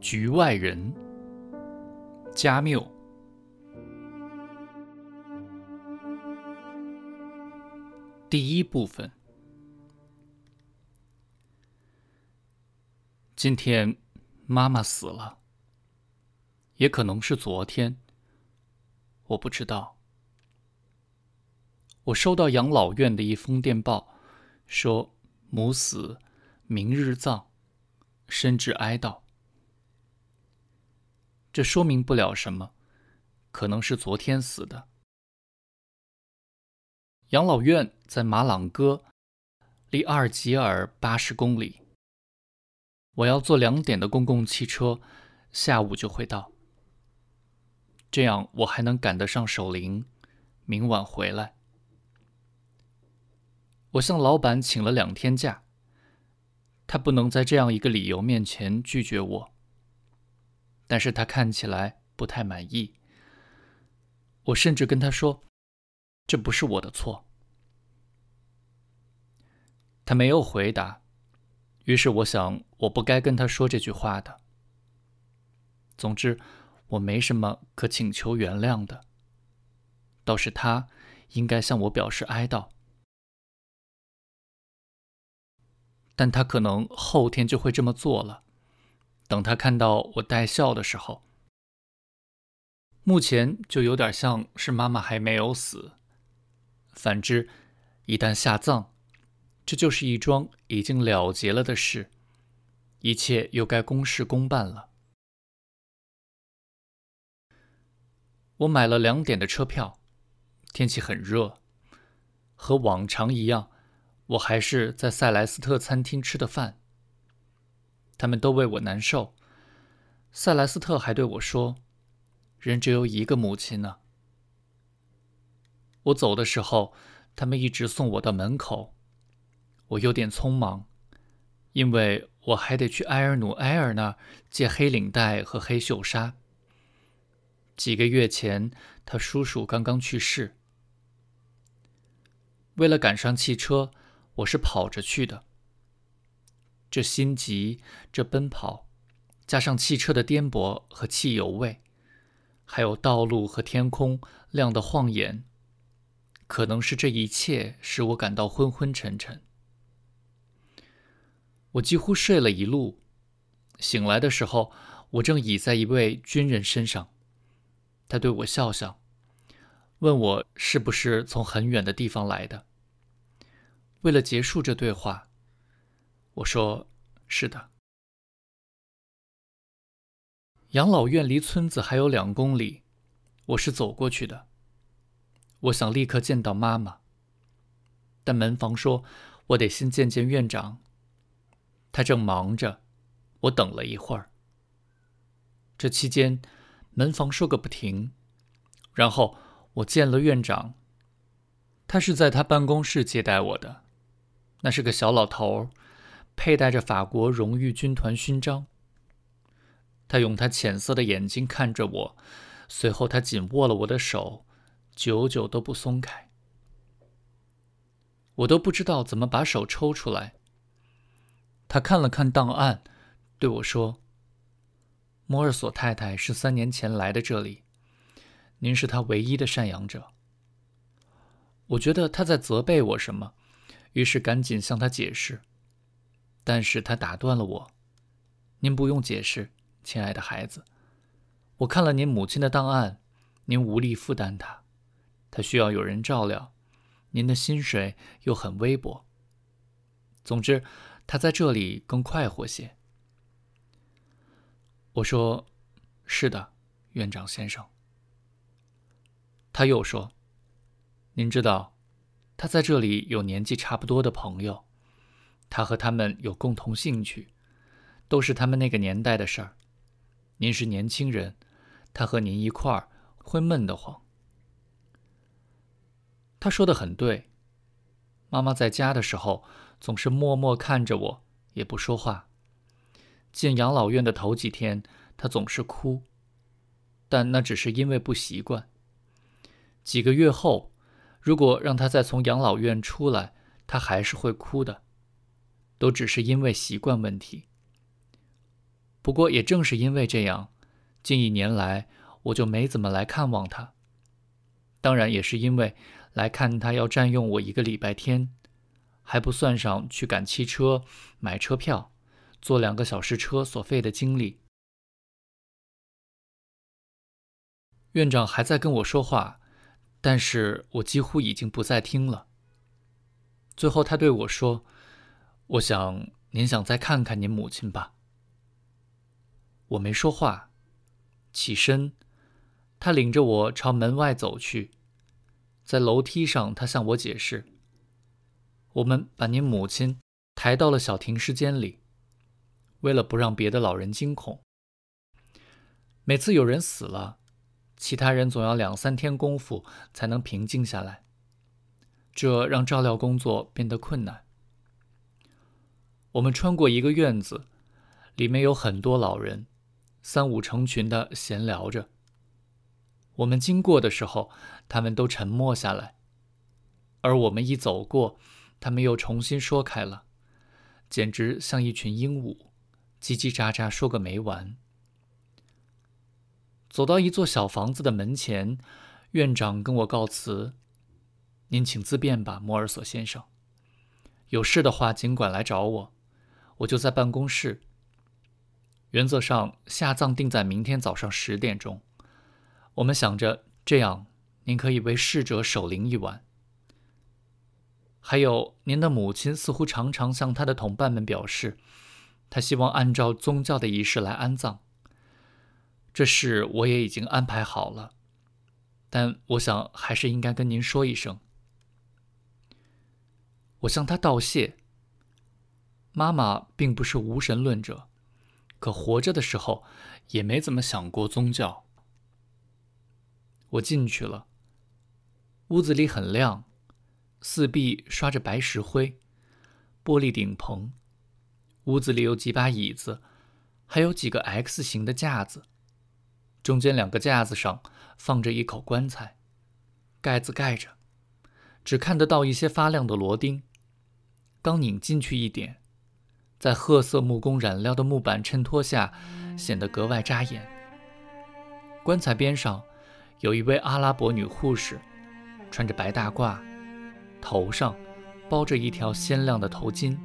局外人，加缪。第一部分。今天妈妈死了，也可能是昨天，我不知道。我收到养老院的一封电报，说母死，明日葬。深致哀悼。这说明不了什么，可能是昨天死的。养老院在马朗戈，离阿尔及尔八十公里。我要坐两点的公共汽车，下午就会到。这样我还能赶得上守灵，明晚回来。我向老板请了两天假。他不能在这样一个理由面前拒绝我，但是他看起来不太满意。我甚至跟他说：“这不是我的错。”他没有回答，于是我想我不该跟他说这句话的。总之，我没什么可请求原谅的，倒是他应该向我表示哀悼。但他可能后天就会这么做了。等他看到我带笑的时候，目前就有点像是妈妈还没有死。反之，一旦下葬，这就是一桩已经了结了的事，一切又该公事公办了。我买了两点的车票，天气很热，和往常一样。我还是在塞莱斯特餐厅吃的饭。他们都为我难受。塞莱斯特还对我说：“人只有一个母亲呢。”我走的时候，他们一直送我到门口。我有点匆忙，因为我还得去埃尔努埃尔那儿借黑领带和黑袖纱。几个月前，他叔叔刚刚去世。为了赶上汽车。我是跑着去的，这心急，这奔跑，加上汽车的颠簸和汽油味，还有道路和天空亮得晃眼，可能是这一切使我感到昏昏沉沉。我几乎睡了一路，醒来的时候，我正倚在一位军人身上，他对我笑笑，问我是不是从很远的地方来的。为了结束这对话，我说：“是的。”养老院离村子还有两公里，我是走过去的。我想立刻见到妈妈，但门房说：“我得先见见院长。”他正忙着，我等了一会儿。这期间，门房说个不停，然后我见了院长。他是在他办公室接待我的。那是个小老头，佩戴着法国荣誉军团勋章。他用他浅色的眼睛看着我，随后他紧握了我的手，久久都不松开。我都不知道怎么把手抽出来。他看了看档案，对我说：“摩尔索太太是三年前来的这里，您是他唯一的赡养者。”我觉得他在责备我什么。于是赶紧向他解释，但是他打断了我：“您不用解释，亲爱的孩子。我看了您母亲的档案，您无力负担她，她需要有人照料，您的薪水又很微薄。总之，她在这里更快活些。”我说：“是的，院长先生。”他又说：“您知道。”他在这里有年纪差不多的朋友，他和他们有共同兴趣，都是他们那个年代的事儿。您是年轻人，他和您一块儿会闷得慌。他说的很对。妈妈在家的时候总是默默看着我，也不说话。进养老院的头几天，她总是哭，但那只是因为不习惯。几个月后。如果让他再从养老院出来，他还是会哭的，都只是因为习惯问题。不过也正是因为这样，近一年来我就没怎么来看望他。当然也是因为来看他要占用我一个礼拜天，还不算上去赶汽车、买车票、坐两个小时车所费的精力。院长还在跟我说话，但是我几乎已经不再听了。最后，他对我说：“我想您想再看看您母亲吧。”我没说话，起身，他领着我朝门外走去。在楼梯上，他向我解释：“我们把您母亲抬到了小停尸间里，为了不让别的老人惊恐。每次有人死了。”其他人总要两三天功夫才能平静下来，这让照料工作变得困难。我们穿过一个院子，里面有很多老人，三五成群的闲聊着。我们经过的时候，他们都沉默下来；而我们一走过，他们又重新说开了，简直像一群鹦鹉，叽叽喳喳说个没完。走到一座小房子的门前，院长跟我告辞：“您请自便吧，摩尔索先生。有事的话尽管来找我，我就在办公室。原则上，下葬定在明天早上十点钟。我们想着这样，您可以为逝者守灵一晚。还有，您的母亲似乎常常向她的同伴们表示，她希望按照宗教的仪式来安葬。”这事我也已经安排好了，但我想还是应该跟您说一声。我向他道谢。妈妈并不是无神论者，可活着的时候也没怎么想过宗教。我进去了，屋子里很亮，四壁刷着白石灰，玻璃顶棚，屋子里有几把椅子，还有几个 X 型的架子。中间两个架子上放着一口棺材，盖子盖着，只看得到一些发亮的螺钉。刚拧进去一点，在褐色木工染料的木板衬托下，显得格外扎眼。棺材边上有一位阿拉伯女护士，穿着白大褂，头上包着一条鲜亮的头巾。